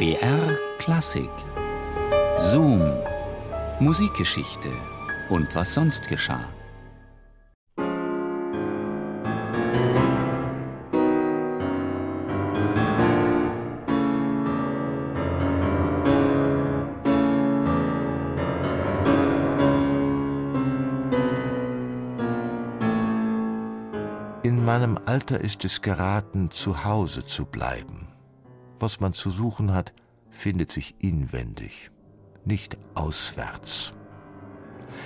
BR Klassik Zoom Musikgeschichte und was sonst geschah. In meinem Alter ist es geraten, zu Hause zu bleiben. Was man zu suchen hat, findet sich inwendig, nicht auswärts.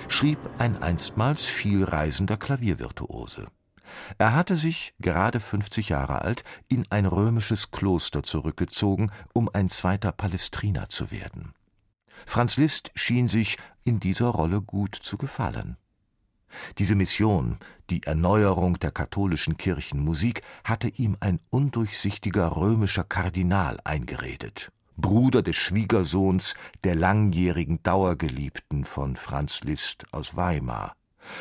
Schrieb ein einstmals vielreisender Klaviervirtuose. Er hatte sich, gerade 50 Jahre alt, in ein römisches Kloster zurückgezogen, um ein zweiter Palestriner zu werden. Franz Liszt schien sich in dieser Rolle gut zu gefallen. Diese Mission, die Erneuerung der katholischen Kirchenmusik, hatte ihm ein undurchsichtiger römischer Kardinal eingeredet, Bruder des Schwiegersohns der langjährigen Dauergeliebten von Franz Liszt aus Weimar.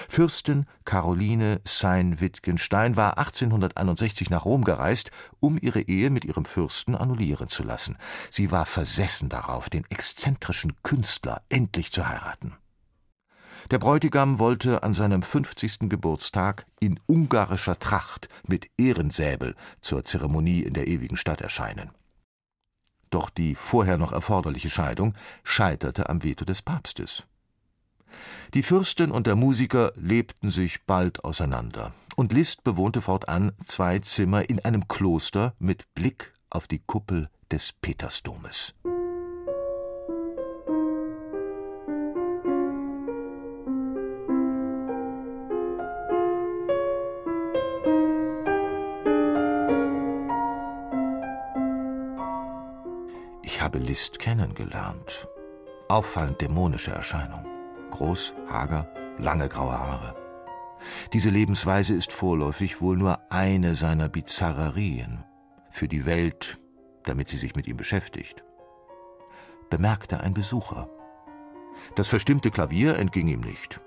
Fürstin Caroline Sein-Wittgenstein war 1861 nach Rom gereist, um ihre Ehe mit ihrem Fürsten annullieren zu lassen. Sie war versessen darauf, den exzentrischen Künstler endlich zu heiraten. Der Bräutigam wollte an seinem 50. Geburtstag in ungarischer Tracht mit Ehrensäbel zur Zeremonie in der ewigen Stadt erscheinen. Doch die vorher noch erforderliche Scheidung scheiterte am Veto des Papstes. Die Fürstin und der Musiker lebten sich bald auseinander, und Liszt bewohnte fortan zwei Zimmer in einem Kloster mit Blick auf die Kuppel des Petersdomes. Habe Liszt kennengelernt. Auffallend dämonische Erscheinung. Groß, hager, lange graue Haare. Diese Lebensweise ist vorläufig wohl nur eine seiner Bizarrerien. Für die Welt, damit sie sich mit ihm beschäftigt. Bemerkte ein Besucher. Das verstimmte Klavier entging ihm nicht.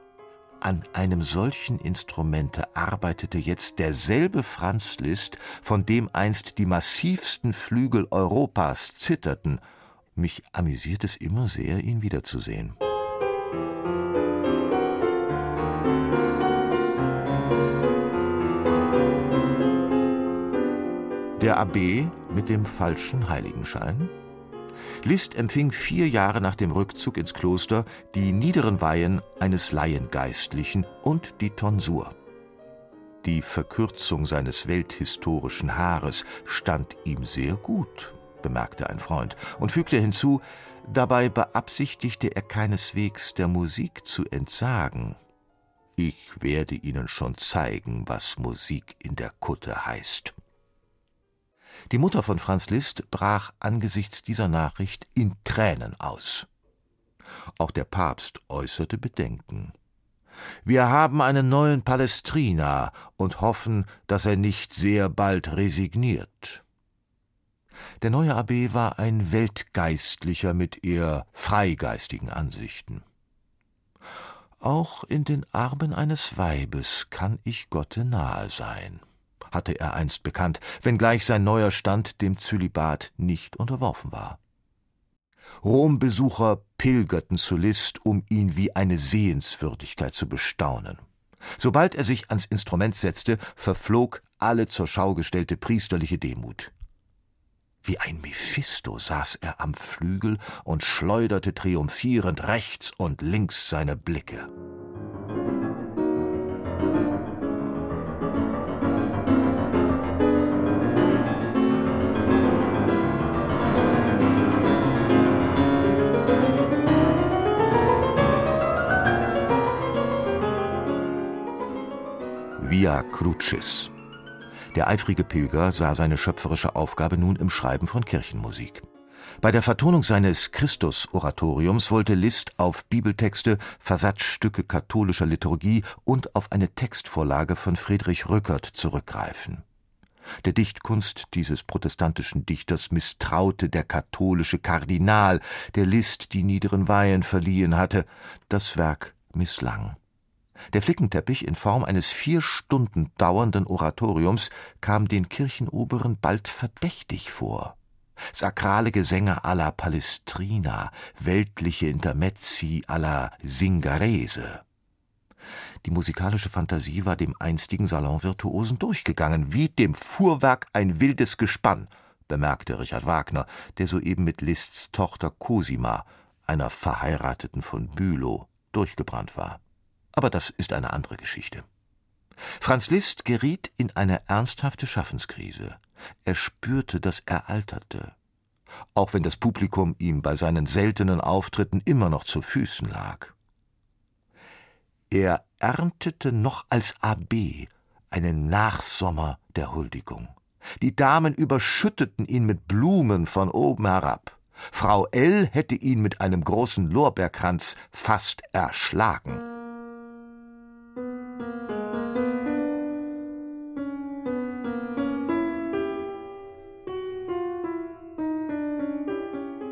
An einem solchen Instrumente arbeitete jetzt derselbe Franz Liszt, von dem einst die massivsten Flügel Europas zitterten. Mich amüsiert es immer sehr, ihn wiederzusehen. Der Abb mit dem falschen Heiligenschein? Liszt empfing vier Jahre nach dem Rückzug ins Kloster die niederen Weihen eines Laiengeistlichen und die Tonsur. Die Verkürzung seines welthistorischen Haares stand ihm sehr gut, bemerkte ein Freund und fügte hinzu, dabei beabsichtigte er keineswegs der Musik zu entsagen. Ich werde Ihnen schon zeigen, was Musik in der Kutte heißt. Die Mutter von Franz Liszt brach angesichts dieser Nachricht in Tränen aus. Auch der Papst äußerte Bedenken. Wir haben einen neuen Palestrina und hoffen, dass er nicht sehr bald resigniert. Der neue Abb war ein Weltgeistlicher mit eher freigeistigen Ansichten. Auch in den Armen eines Weibes kann ich Gotte nahe sein hatte er einst bekannt, wenngleich sein neuer Stand dem Zölibat nicht unterworfen war. Rombesucher pilgerten zu List, um ihn wie eine Sehenswürdigkeit zu bestaunen. Sobald er sich ans Instrument setzte, verflog alle zur Schau gestellte priesterliche Demut. Wie ein Mephisto saß er am Flügel und schleuderte triumphierend rechts und links seine Blicke. Via Crucis. Der eifrige Pilger sah seine schöpferische Aufgabe nun im Schreiben von Kirchenmusik. Bei der Vertonung seines Christus-Oratoriums wollte Liszt auf Bibeltexte, Versatzstücke katholischer Liturgie und auf eine Textvorlage von Friedrich Rückert zurückgreifen. Der Dichtkunst dieses protestantischen Dichters misstraute der katholische Kardinal, der Liszt die niederen Weihen verliehen hatte. Das Werk misslang. Der Flickenteppich in Form eines vier Stunden dauernden Oratoriums kam den Kirchenoberen bald verdächtig vor. sakrale Gesänge alla Palestrina, weltliche Intermezzi alla Singarese. Die musikalische Fantasie war dem einstigen Salonvirtuosen durchgegangen, wie dem Fuhrwerk ein wildes Gespann, bemerkte Richard Wagner, der soeben mit Liszts Tochter Cosima, einer Verheirateten von Bülow, durchgebrannt war. Aber das ist eine andere Geschichte. Franz Liszt geriet in eine ernsthafte Schaffenskrise. Er spürte, dass er alterte, auch wenn das Publikum ihm bei seinen seltenen Auftritten immer noch zu Füßen lag. Er erntete noch als AB einen Nachsommer der Huldigung. Die Damen überschütteten ihn mit Blumen von oben herab. Frau L. hätte ihn mit einem großen Lorbeerkranz fast erschlagen.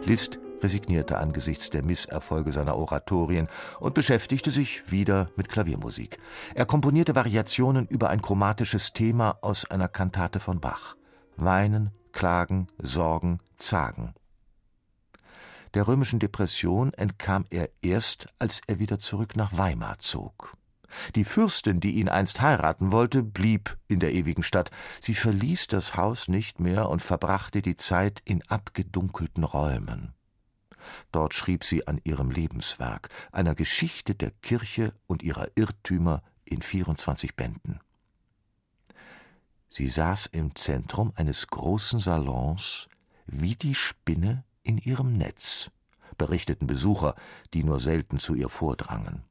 Liszt resignierte angesichts der Misserfolge seiner Oratorien und beschäftigte sich wieder mit Klaviermusik. Er komponierte Variationen über ein chromatisches Thema aus einer Kantate von Bach. Weinen, Klagen, Sorgen, Zagen. Der römischen Depression entkam er erst, als er wieder zurück nach Weimar zog. Die Fürstin, die ihn einst heiraten wollte, blieb in der ewigen Stadt. Sie verließ das Haus nicht mehr und verbrachte die Zeit in abgedunkelten Räumen. Dort schrieb sie an ihrem Lebenswerk, einer Geschichte der Kirche und ihrer Irrtümer in 24 Bänden. Sie saß im Zentrum eines großen Salons wie die Spinne in ihrem Netz, berichteten Besucher, die nur selten zu ihr vordrangen.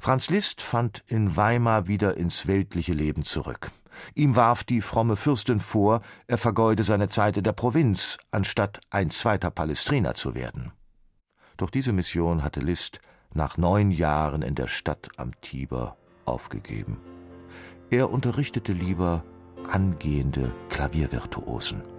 Franz Liszt fand in Weimar wieder ins weltliche Leben zurück. Ihm warf die fromme Fürstin vor, er vergeude seine Zeit in der Provinz, anstatt ein zweiter Palestriner zu werden. Doch diese Mission hatte Liszt nach neun Jahren in der Stadt am Tiber aufgegeben. Er unterrichtete lieber angehende Klaviervirtuosen.